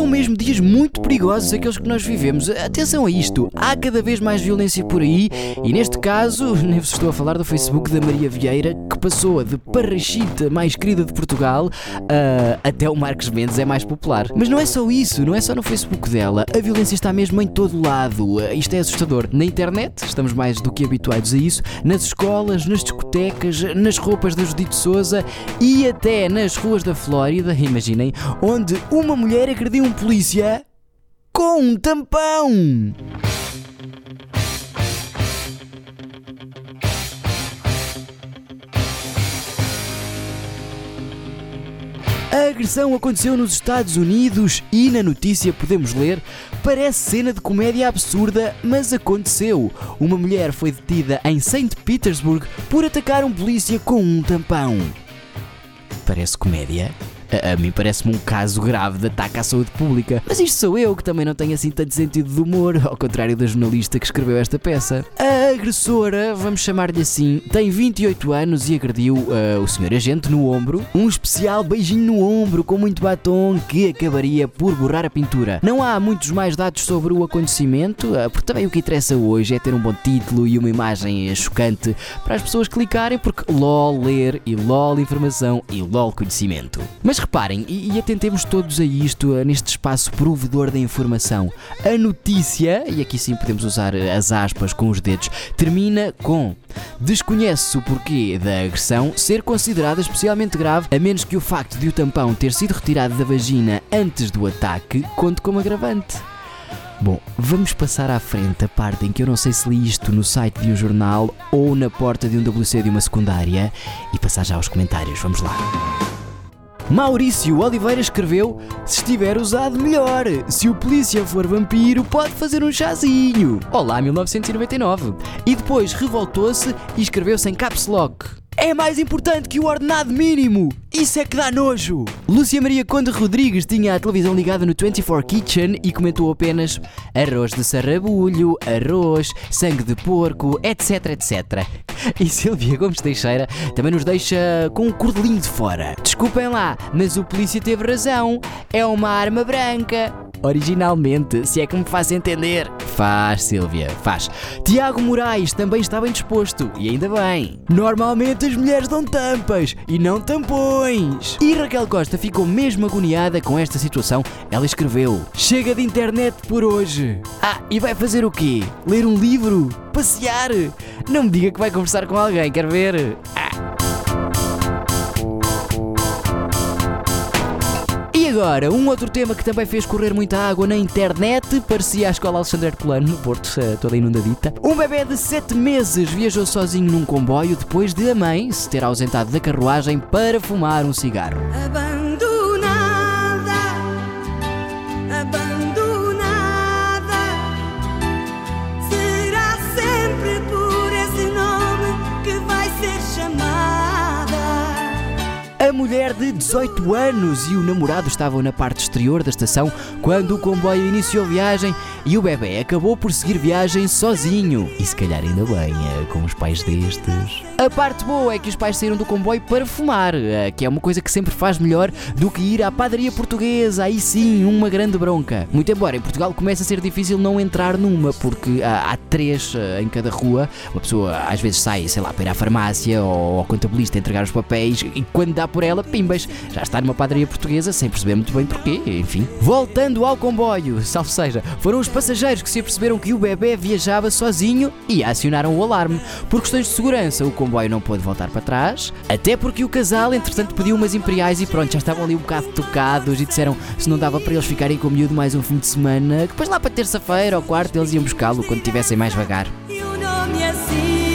São mesmo dias muito perigosos aqueles que nós vivemos. Atenção a isto, há cada vez mais violência por aí e neste caso, nem vos estou a falar do Facebook da Maria Vieira, que passou de parrachita mais querida de Portugal a até o Marcos Mendes é mais popular. Mas não é só isso, não é só no Facebook dela, a violência está mesmo em todo lado. Isto é assustador. Na internet, estamos mais do que habituados a isso, nas escolas, nas discotecas, nas roupas da Judite Souza e até nas ruas da Flórida, imaginem, onde uma mulher agrediu um polícia com um tampão. A agressão aconteceu nos Estados Unidos e na notícia podemos ler: parece cena de comédia absurda, mas aconteceu. Uma mulher foi detida em St. Petersburg por atacar um polícia com um tampão. Parece comédia? A, a mim parece-me um caso grave de ataque à saúde pública. Mas isto sou eu que também não tenho assim tanto sentido de humor, ao contrário da jornalista que escreveu esta peça. A agressora, vamos chamar-lhe assim, tem 28 anos e agrediu uh, o senhor agente no ombro. Um especial beijinho no ombro com muito batom que acabaria por borrar a pintura. Não há muitos mais dados sobre o acontecimento, uh, porque também o que interessa hoje é ter um bom título e uma imagem chocante para as pessoas clicarem, porque LOL ler e LOL informação e LOL conhecimento. Mas reparem, e, e atentemos todos a isto, uh, neste espaço provedor da informação. A notícia, e aqui sim podemos usar as aspas com os dedos, termina com Desconhece-se o porquê da agressão ser considerada especialmente grave, a menos que o facto de o tampão ter sido retirado da vagina antes do ataque conte como agravante. Bom, vamos passar à frente a parte em que eu não sei se li isto no site de um jornal ou na porta de um WC de uma secundária e passar já aos comentários. Vamos lá. Maurício Oliveira escreveu: Se estiver usado, melhor. Se o polícia for vampiro, pode fazer um chazinho. Olá, 1999. E depois revoltou-se e escreveu-se caps lock. É mais importante que o ordenado mínimo! Isso é que dá nojo! Lúcia Maria Conde Rodrigues tinha a televisão ligada no 24 Kitchen e comentou apenas arroz de sarrabulho, arroz, sangue de porco, etc, etc. E Silvia Gomes Teixeira também nos deixa com um cordelinho de fora. Desculpem lá, mas o polícia teve razão. É uma arma branca. Originalmente, se é que me faz entender. Faz, Silvia, faz. Tiago Moraes também está bem disposto, e ainda bem. Normalmente as mulheres dão tampas e não tampões. E Raquel Costa ficou mesmo agoniada com esta situação. Ela escreveu: Chega de internet por hoje. Ah, e vai fazer o quê? Ler um livro? Passear? Não me diga que vai conversar com alguém, quer ver? Agora, um outro tema que também fez correr muita água na internet, parecia a escola Alexandre Herculano, no Porto, eh, toda inundadita. Um bebê de 7 meses viajou sozinho num comboio depois de a mãe se ter ausentado da carruagem para fumar um cigarro. A mulher de 18 anos e o namorado estavam na parte exterior da estação quando o comboio iniciou viagem e o bebê acabou por seguir viagem sozinho. E se calhar ainda bem, é, com os pais destes. A parte boa é que os pais saíram do comboio para fumar, é, que é uma coisa que sempre faz melhor do que ir à padaria portuguesa. Aí sim, uma grande bronca. Muito embora em Portugal começa a ser difícil não entrar numa, porque há, há três eh, em cada rua. Uma pessoa às vezes sai, sei lá, para ir à farmácia ou ao contabilista entregar os papéis e quando dá por ela, pimbas, já está numa padaria portuguesa sem perceber muito bem porquê, enfim. Voltando ao comboio, salvo seja, foram os passageiros que se aperceberam que o bebê viajava sozinho e acionaram o alarme. Por questões de segurança, o comboio não pôde voltar para trás, até porque o casal, entretanto, pediu umas imperiais e pronto, já estavam ali um bocado tocados e disseram se não dava para eles ficarem com o miúdo mais um fim de semana, que depois lá para terça-feira ou quarta eles iam buscá-lo quando tivessem mais vagar. E o nome assim.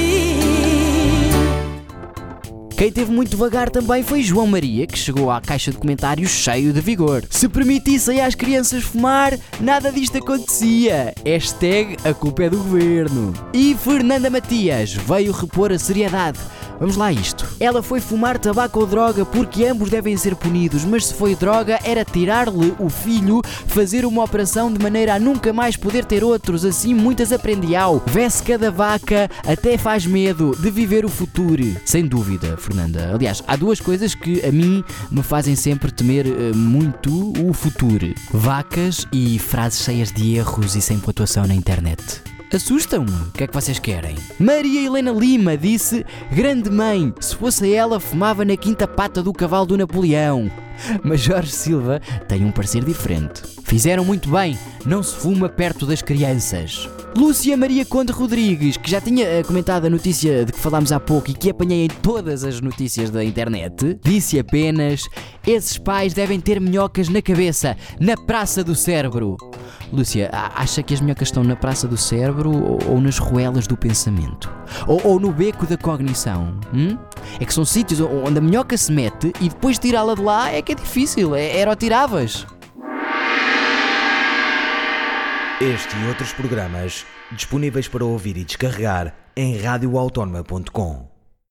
Quem teve muito devagar também foi João Maria, que chegou à caixa de comentários cheio de vigor. Se permitissem às crianças fumar, nada disto acontecia. Hashtag a culpa é do governo. E Fernanda Matias veio repor a seriedade. Vamos lá a isto. Ela foi fumar tabaco ou droga porque ambos devem ser punidos, mas se foi droga era tirar-lhe o filho, fazer uma operação de maneira a nunca mais poder ter outros, assim muitas aprendi ao. Vesse cada vaca, até faz medo de viver o futuro. Sem dúvida, Fernanda. Aliás, há duas coisas que a mim me fazem sempre temer eh, muito o futuro: vacas e frases cheias de erros e sem pontuação na internet. Assustam-me. O que é que vocês querem? Maria Helena Lima disse: Grande mãe, se fosse ela, fumava na quinta pata do cavalo do Napoleão. Mas Jorge Silva tem um parecer diferente. Fizeram muito bem, não se fuma perto das crianças. Lúcia Maria Conde Rodrigues, que já tinha eh, comentado a notícia de que falámos há pouco e que apanhei em todas as notícias da internet, disse apenas: esses pais devem ter minhocas na cabeça, na praça do cérebro. Lúcia, acha que as minhocas estão na praça do cérebro ou, ou nas ruelas do pensamento? Ou, ou no beco da cognição? hum? É que são sítios onde a minhoca se mete e depois tirá-la de lá é que é difícil, é, era o tiravas. Este e outros programas disponíveis para ouvir e descarregar em radioautónoma.com.